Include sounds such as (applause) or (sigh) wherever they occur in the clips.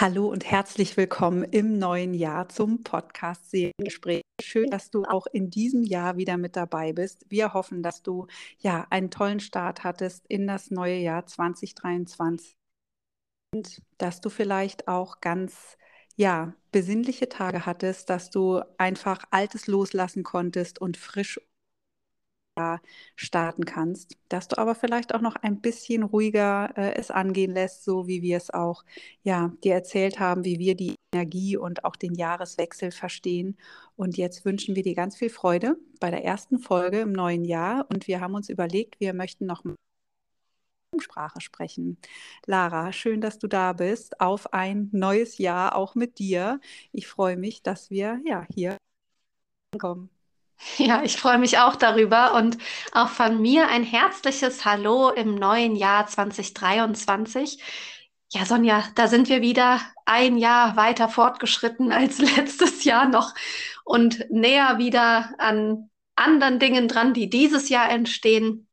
Hallo und herzlich willkommen im neuen Jahr zum Podcast Seelengespräch. Schön, dass du auch in diesem Jahr wieder mit dabei bist. Wir hoffen, dass du ja einen tollen Start hattest in das neue Jahr 2023 und dass du vielleicht auch ganz ja, besinnliche Tage hattest, dass du einfach Altes loslassen konntest und frisch starten kannst, dass du aber vielleicht auch noch ein bisschen ruhiger äh, es angehen lässt, so wie wir es auch ja dir erzählt haben, wie wir die Energie und auch den Jahreswechsel verstehen. Und jetzt wünschen wir dir ganz viel Freude bei der ersten Folge im neuen Jahr und wir haben uns überlegt, wir möchten noch Sprache sprechen. Lara, schön, dass du da bist auf ein neues Jahr auch mit dir. Ich freue mich, dass wir ja hier kommen. (laughs) Ja, ich freue mich auch darüber und auch von mir ein herzliches Hallo im neuen Jahr 2023. Ja, Sonja, da sind wir wieder ein Jahr weiter fortgeschritten (laughs) als letztes Jahr noch und näher wieder an anderen Dingen dran, die dieses Jahr entstehen.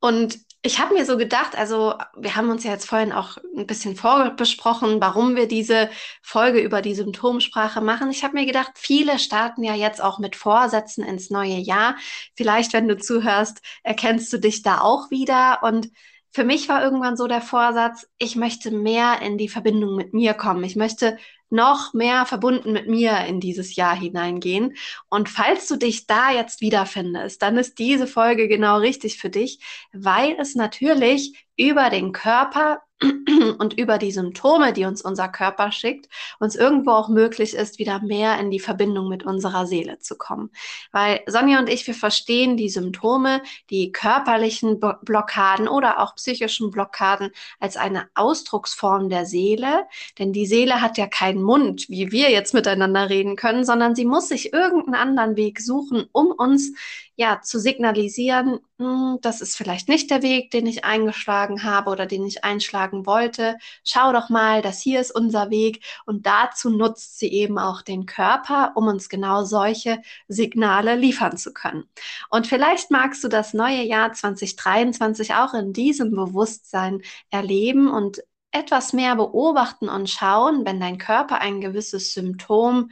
Und ich habe mir so gedacht, also wir haben uns ja jetzt vorhin auch ein bisschen vorbesprochen, warum wir diese Folge über die Symptomsprache machen. Ich habe mir gedacht, viele starten ja jetzt auch mit Vorsätzen ins neue Jahr. Vielleicht, wenn du zuhörst, erkennst du dich da auch wieder. Und für mich war irgendwann so der Vorsatz, ich möchte mehr in die Verbindung mit mir kommen. Ich möchte noch mehr verbunden mit mir in dieses Jahr hineingehen. Und falls du dich da jetzt wiederfindest, dann ist diese Folge genau richtig für dich, weil es natürlich über den Körper (clears throat) und über die Symptome, die uns unser Körper schickt, uns irgendwo auch möglich ist, wieder mehr in die Verbindung mit unserer Seele zu kommen. Weil Sonja und ich, wir verstehen die Symptome, die körperlichen Blockaden oder auch psychischen Blockaden als eine Ausdrucksform der Seele. Denn die Seele hat ja keinen Mund, wie wir jetzt miteinander reden können, sondern sie muss sich irgendeinen anderen Weg suchen, um uns ja, zu signalisieren, hm, das ist vielleicht nicht der Weg, den ich eingeschlagen habe oder den ich einschlagen wollte. Schau doch mal, das hier ist unser Weg. Und dazu nutzt sie eben auch den Körper, um uns genau solche Signale liefern zu können. Und vielleicht magst du das neue Jahr 2023 auch in diesem Bewusstsein erleben und etwas mehr beobachten und schauen, wenn dein Körper ein gewisses Symptom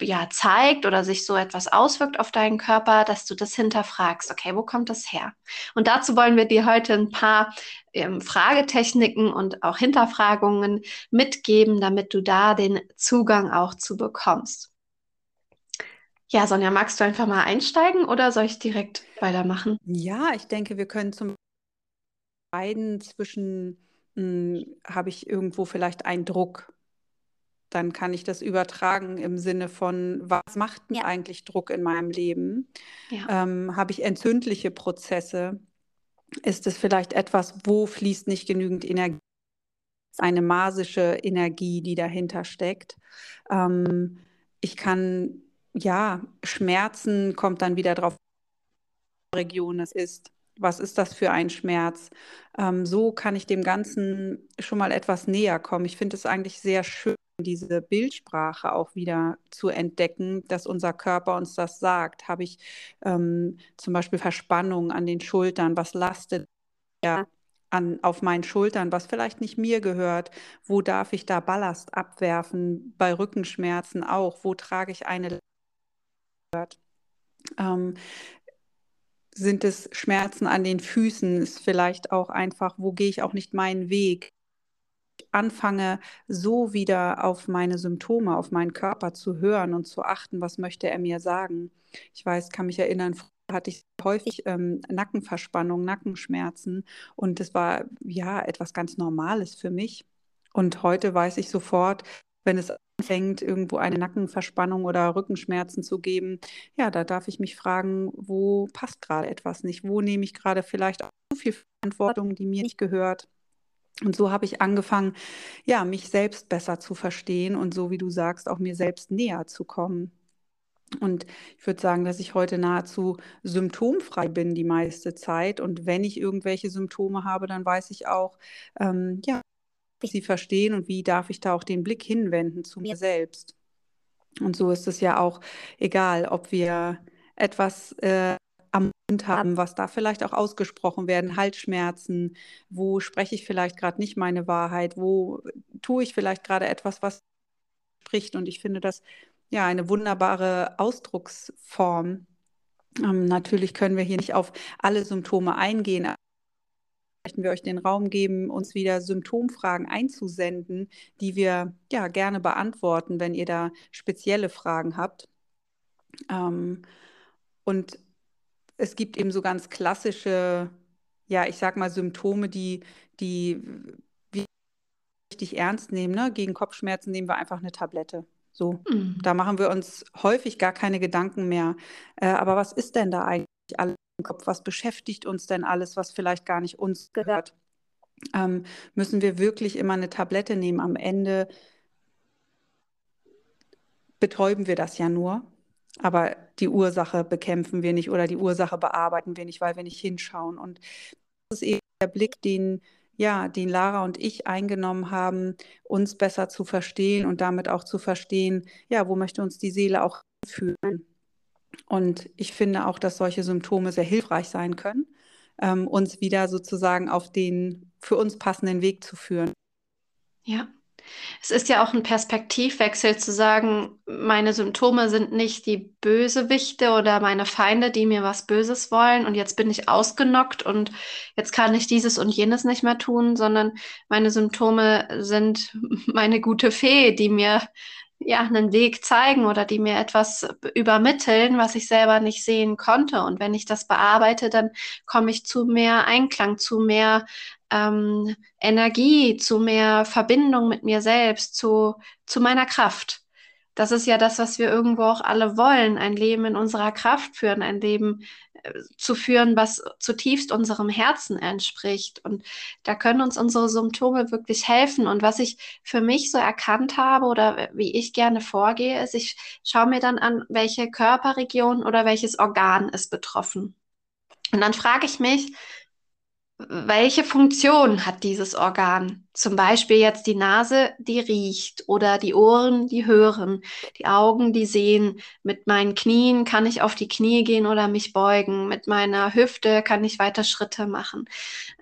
ja zeigt oder sich so etwas auswirkt auf deinen Körper, dass du das hinterfragst. Okay, wo kommt das her? Und dazu wollen wir dir heute ein paar ähm, Fragetechniken und auch Hinterfragungen mitgeben, damit du da den Zugang auch zu bekommst. Ja, Sonja, magst du einfach mal einsteigen oder soll ich direkt weitermachen? Ja, ich denke, wir können zum beiden zwischen hm, habe ich irgendwo vielleicht einen Druck dann kann ich das übertragen im Sinne von, was macht mir eigentlich Druck in meinem Leben? Ja. Ähm, Habe ich entzündliche Prozesse? Ist es vielleicht etwas, wo fließt nicht genügend Energie? Eine masische Energie, die dahinter steckt. Ähm, ich kann, ja, Schmerzen kommt dann wieder drauf, Region es ist. Was ist das für ein Schmerz? Ähm, so kann ich dem Ganzen schon mal etwas näher kommen. Ich finde es eigentlich sehr schön diese Bildsprache auch wieder zu entdecken, dass unser Körper uns das sagt. Habe ich ähm, zum Beispiel Verspannung an den Schultern? Was lastet ja an, auf meinen Schultern, was vielleicht nicht mir gehört? Wo darf ich da Ballast abwerfen? Bei Rückenschmerzen auch. Wo trage ich eine ähm, sind es Schmerzen an den Füßen? Ist vielleicht auch einfach, wo gehe ich auch nicht meinen Weg? Anfange, so wieder auf meine Symptome, auf meinen Körper zu hören und zu achten, was möchte er mir sagen. Ich weiß, kann mich erinnern, hatte ich häufig ähm, Nackenverspannung, Nackenschmerzen und das war ja etwas ganz Normales für mich. Und heute weiß ich sofort, wenn es anfängt, irgendwo eine Nackenverspannung oder Rückenschmerzen zu geben, ja, da darf ich mich fragen, wo passt gerade etwas nicht? Wo nehme ich gerade vielleicht auch so viel Verantwortung, die mir nicht gehört? Und so habe ich angefangen, ja, mich selbst besser zu verstehen und so wie du sagst, auch mir selbst näher zu kommen. Und ich würde sagen, dass ich heute nahezu symptomfrei bin die meiste Zeit. Und wenn ich irgendwelche Symptome habe, dann weiß ich auch, ähm, ja, sie verstehen und wie darf ich da auch den Blick hinwenden zu mir selbst. Und so ist es ja auch egal, ob wir etwas äh, haben, was da vielleicht auch ausgesprochen werden, Halsschmerzen, wo spreche ich vielleicht gerade nicht meine Wahrheit, wo tue ich vielleicht gerade etwas, was spricht. Und ich finde das ja eine wunderbare Ausdrucksform. Ähm, natürlich können wir hier nicht auf alle Symptome eingehen. Möchten wir euch den Raum geben, uns wieder Symptomfragen einzusenden, die wir ja gerne beantworten, wenn ihr da spezielle Fragen habt. Ähm, und es gibt eben so ganz klassische, ja, ich sag mal Symptome, die, die wir richtig ernst nehmen. Ne? Gegen Kopfschmerzen nehmen wir einfach eine Tablette. So, mhm. da machen wir uns häufig gar keine Gedanken mehr. Äh, aber was ist denn da eigentlich alles im Kopf? Was beschäftigt uns denn alles, was vielleicht gar nicht uns gehört? Ähm, müssen wir wirklich immer eine Tablette nehmen? Am Ende betäuben wir das ja nur. Aber die Ursache bekämpfen wir nicht oder die Ursache bearbeiten wir nicht, weil wir nicht hinschauen. Und das ist eben der Blick, den, ja, den Lara und ich eingenommen haben, uns besser zu verstehen und damit auch zu verstehen, ja, wo möchte uns die Seele auch fühlen. Und ich finde auch, dass solche Symptome sehr hilfreich sein können, ähm, uns wieder sozusagen auf den für uns passenden Weg zu führen. Ja, es ist ja auch ein Perspektivwechsel zu sagen, meine Symptome sind nicht die Bösewichte oder meine Feinde, die mir was Böses wollen und jetzt bin ich ausgenockt und jetzt kann ich dieses und jenes nicht mehr tun, sondern meine Symptome sind (laughs) meine gute Fee, die mir ja einen Weg zeigen oder die mir etwas übermitteln, was ich selber nicht sehen konnte. Und wenn ich das bearbeite, dann komme ich zu mehr Einklang, zu mehr ähm, Energie, zu mehr Verbindung mit mir selbst, zu, zu meiner Kraft. Das ist ja das, was wir irgendwo auch alle wollen, ein Leben in unserer Kraft führen, ein Leben äh, zu führen, was zutiefst unserem Herzen entspricht. Und da können uns unsere Symptome wirklich helfen. Und was ich für mich so erkannt habe oder wie ich gerne vorgehe, ist, ich schaue mir dann an, welche Körperregion oder welches Organ ist betroffen. Und dann frage ich mich, welche Funktion hat dieses Organ? Zum Beispiel jetzt die Nase, die riecht oder die Ohren, die hören, die Augen, die sehen. Mit meinen Knien kann ich auf die Knie gehen oder mich beugen. Mit meiner Hüfte kann ich weiter Schritte machen.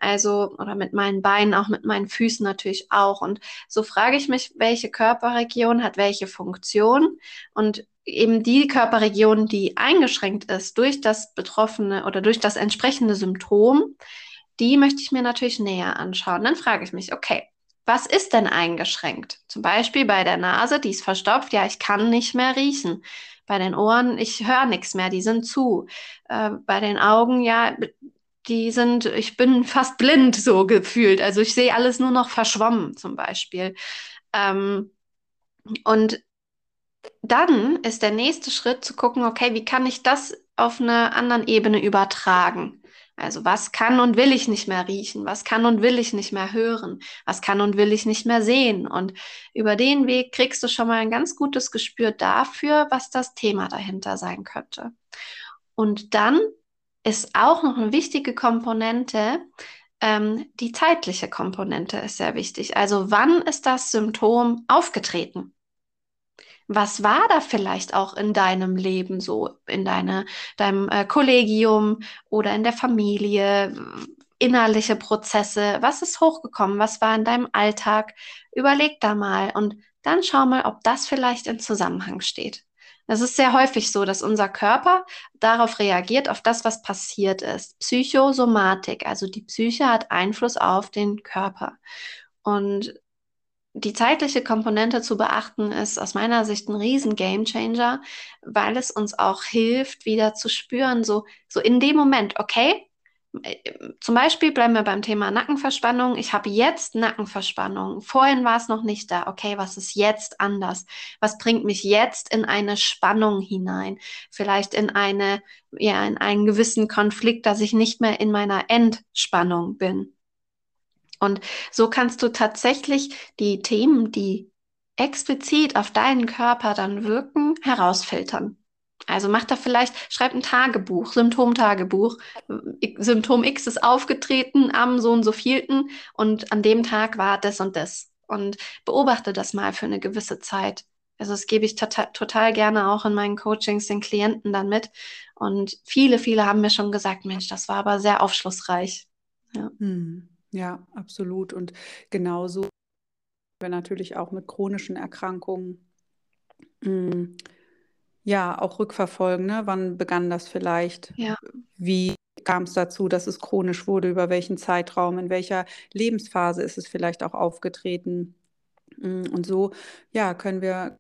Also, oder mit meinen Beinen, auch mit meinen Füßen natürlich auch. Und so frage ich mich, welche Körperregion hat welche Funktion? Und eben die Körperregion, die eingeschränkt ist durch das betroffene oder durch das entsprechende Symptom, die möchte ich mir natürlich näher anschauen. Dann frage ich mich, okay, was ist denn eingeschränkt? Zum Beispiel bei der Nase, die ist verstopft, ja, ich kann nicht mehr riechen. Bei den Ohren, ich höre nichts mehr, die sind zu. Äh, bei den Augen, ja, die sind, ich bin fast blind so gefühlt. Also ich sehe alles nur noch verschwommen zum Beispiel. Ähm, und dann ist der nächste Schritt zu gucken, okay, wie kann ich das auf einer anderen Ebene übertragen? Also was kann und will ich nicht mehr riechen? Was kann und will ich nicht mehr hören? Was kann und will ich nicht mehr sehen? Und über den Weg kriegst du schon mal ein ganz gutes Gespür dafür, was das Thema dahinter sein könnte. Und dann ist auch noch eine wichtige Komponente, ähm, die zeitliche Komponente ist sehr wichtig. Also wann ist das Symptom aufgetreten? Was war da vielleicht auch in deinem Leben so, in deine, deinem äh, Kollegium oder in der Familie, innerliche Prozesse? Was ist hochgekommen? Was war in deinem Alltag? Überleg da mal und dann schau mal, ob das vielleicht im Zusammenhang steht. Es ist sehr häufig so, dass unser Körper darauf reagiert, auf das, was passiert ist. Psychosomatik, also die Psyche hat Einfluss auf den Körper. Und die zeitliche Komponente zu beachten ist aus meiner Sicht ein riesen Gamechanger, weil es uns auch hilft, wieder zu spüren, so, so in dem Moment, okay, zum Beispiel bleiben wir beim Thema Nackenverspannung. Ich habe jetzt Nackenverspannung. Vorhin war es noch nicht da. Okay, was ist jetzt anders? Was bringt mich jetzt in eine Spannung hinein? Vielleicht in eine, ja, in einen gewissen Konflikt, dass ich nicht mehr in meiner Entspannung bin. Und so kannst du tatsächlich die Themen, die explizit auf deinen Körper dann wirken, herausfiltern. Also macht da vielleicht, schreibt ein Tagebuch, Symptomtagebuch. Symptom X ist aufgetreten am so und so vielten und an dem Tag war das und das. Und beobachte das mal für eine gewisse Zeit. Also das gebe ich total, total gerne auch in meinen Coachings den Klienten dann mit. Und viele, viele haben mir schon gesagt, Mensch, das war aber sehr aufschlussreich. Ja, hm. Ja absolut. Und genauso wir natürlich auch mit chronischen Erkrankungen hm, ja auch rückverfolgen. Ne? Wann begann das vielleicht? Ja. Wie kam es dazu, dass es chronisch wurde? Über welchen Zeitraum? In welcher Lebensphase ist es vielleicht auch aufgetreten? Hm, und so ja, können wir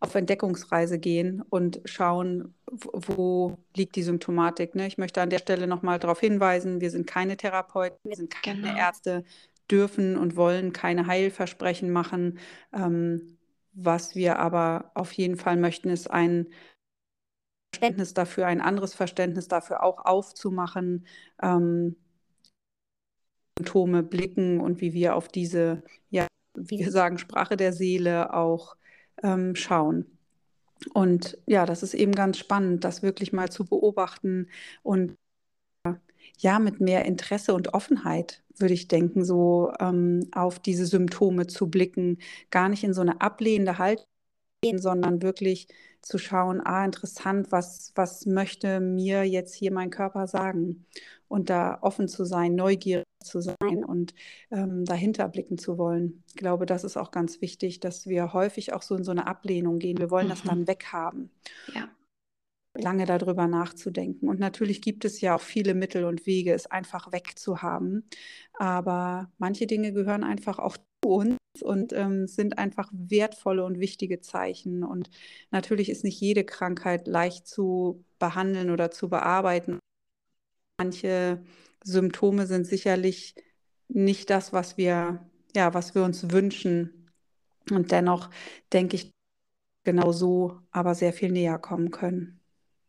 auf Entdeckungsreise gehen und schauen, wo liegt die Symptomatik. Ne? Ich möchte an der Stelle nochmal darauf hinweisen, wir sind keine Therapeuten, wir sind keine genau. Ärzte, dürfen und wollen keine Heilversprechen machen. Ähm, was wir aber auf jeden Fall möchten, ist ein Verständnis dafür, ein anderes Verständnis dafür auch aufzumachen, ähm, Symptome blicken und wie wir auf diese, ja, wie wir sagen, Sprache der Seele auch ähm, schauen. Und ja, das ist eben ganz spannend, das wirklich mal zu beobachten und ja, mit mehr Interesse und Offenheit, würde ich denken, so ähm, auf diese Symptome zu blicken, gar nicht in so eine ablehnende Haltung, sondern wirklich zu schauen, ah, interessant, was, was möchte mir jetzt hier mein Körper sagen? Und da offen zu sein, neugierig zu sein und ähm, dahinter blicken zu wollen. Ich glaube, das ist auch ganz wichtig, dass wir häufig auch so in so eine Ablehnung gehen. Wir wollen mhm. das dann weghaben. Ja. Lange darüber nachzudenken. Und natürlich gibt es ja auch viele Mittel und Wege, es einfach wegzuhaben. Aber manche Dinge gehören einfach auch uns und ähm, sind einfach wertvolle und wichtige Zeichen. Und natürlich ist nicht jede Krankheit leicht zu behandeln oder zu bearbeiten. Manche Symptome sind sicherlich nicht das, was wir, ja, was wir uns wünschen. Und dennoch denke ich, genau so aber sehr viel näher kommen können.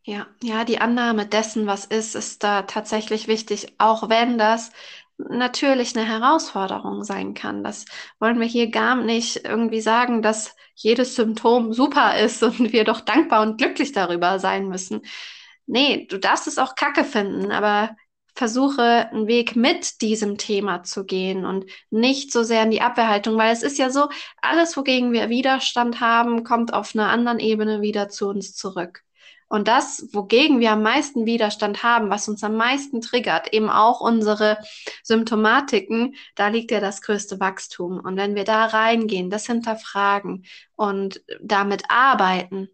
Ja, ja, die Annahme dessen, was ist, ist da tatsächlich wichtig, auch wenn das natürlich eine Herausforderung sein kann. Das wollen wir hier gar nicht irgendwie sagen, dass jedes Symptom super ist und wir doch dankbar und glücklich darüber sein müssen. Nee, du darfst es auch kacke finden, aber versuche einen Weg mit diesem Thema zu gehen und nicht so sehr in die Abwehrhaltung, weil es ist ja so, alles, wogegen wir Widerstand haben, kommt auf einer anderen Ebene wieder zu uns zurück. Und das, wogegen wir am meisten Widerstand haben, was uns am meisten triggert, eben auch unsere Symptomatiken, da liegt ja das größte Wachstum. Und wenn wir da reingehen, das hinterfragen und damit arbeiten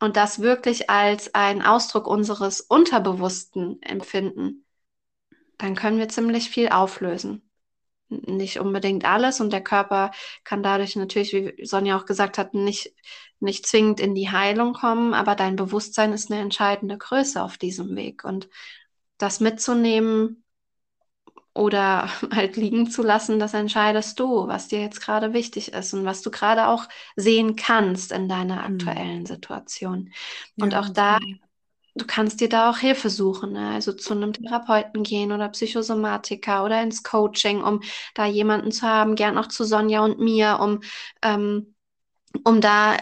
und das wirklich als ein Ausdruck unseres Unterbewussten empfinden, dann können wir ziemlich viel auflösen nicht unbedingt alles und der Körper kann dadurch natürlich, wie Sonja auch gesagt hat, nicht nicht zwingend in die Heilung kommen, aber dein Bewusstsein ist eine entscheidende Größe auf diesem Weg. Und das mitzunehmen oder (laughs) halt liegen zu lassen, das entscheidest du, was dir jetzt gerade wichtig ist und was du gerade auch sehen kannst in deiner mhm. aktuellen. Situation. Und ja, auch da, du kannst dir da auch Hilfe suchen, ne? also zu einem Therapeuten gehen oder Psychosomatiker oder ins Coaching, um da jemanden zu haben, gern auch zu Sonja und mir, um, ähm, um da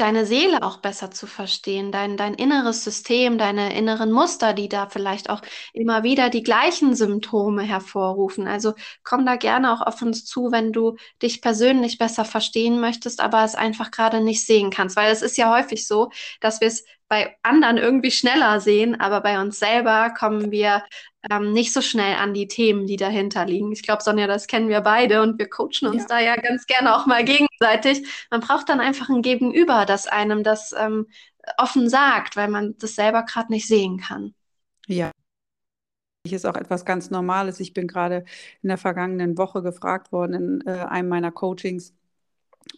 deine Seele auch besser zu verstehen, dein, dein inneres System, deine inneren Muster, die da vielleicht auch immer wieder die gleichen Symptome hervorrufen. Also komm da gerne auch auf uns zu, wenn du dich persönlich besser verstehen möchtest, aber es einfach gerade nicht sehen kannst. Weil es ist ja häufig so, dass wir es bei anderen irgendwie schneller sehen, aber bei uns selber kommen wir ähm, nicht so schnell an die Themen, die dahinter liegen. Ich glaube, Sonja, das kennen wir beide und wir coachen uns ja. da ja ganz gerne auch mal gegenseitig. Man braucht dann einfach ein Gegenüber, das einem das ähm, offen sagt, weil man das selber gerade nicht sehen kann. Ja. Ist auch etwas ganz Normales. Ich bin gerade in der vergangenen Woche gefragt worden in äh, einem meiner Coachings,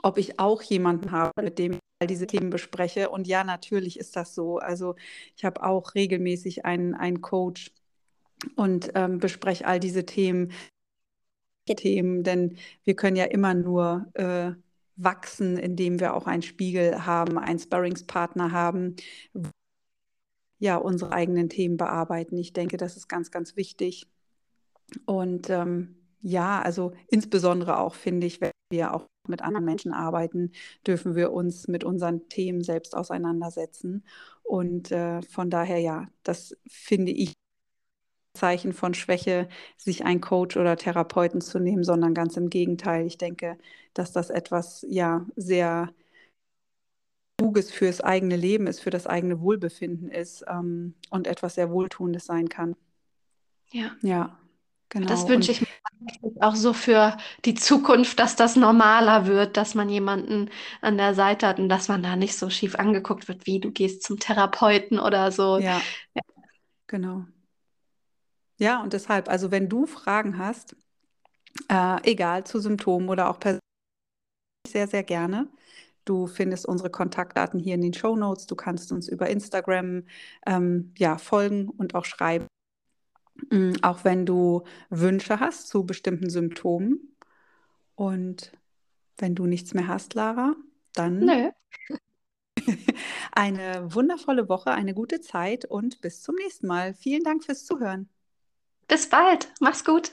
ob ich auch jemanden habe, mit dem ich diese Themen bespreche. Und ja, natürlich ist das so. Also ich habe auch regelmäßig einen, einen Coach und ähm, bespreche all diese Themen, Themen, denn wir können ja immer nur äh, wachsen, indem wir auch einen Spiegel haben, einen Sparringspartner haben, ja, unsere eigenen Themen bearbeiten. Ich denke, das ist ganz, ganz wichtig. Und ähm, ja, also insbesondere auch finde ich, wenn wir auch mit anderen Menschen arbeiten, dürfen wir uns mit unseren Themen selbst auseinandersetzen. Und äh, von daher, ja, das finde ich Zeichen von Schwäche, sich einen Coach oder Therapeuten zu nehmen, sondern ganz im Gegenteil. Ich denke, dass das etwas ja sehr Kluges fürs eigene Leben ist, für das eigene Wohlbefinden ist ähm, und etwas sehr Wohltuendes sein kann. Ja. Ja, genau. Das wünsche ich mir auch so für die Zukunft, dass das normaler wird, dass man jemanden an der Seite hat und dass man da nicht so schief angeguckt wird, wie du gehst zum Therapeuten oder so. Ja, ja. genau. Ja, und deshalb, also wenn du Fragen hast, äh, egal zu Symptomen oder auch persönlich, sehr, sehr gerne. Du findest unsere Kontaktdaten hier in den Show Notes. Du kannst uns über Instagram ähm, ja, folgen und auch schreiben. Mm, auch wenn du Wünsche hast zu bestimmten Symptomen. Und wenn du nichts mehr hast, Lara, dann Nö. (laughs) eine wundervolle Woche, eine gute Zeit und bis zum nächsten Mal. Vielen Dank fürs Zuhören. Bis bald. Mach's gut.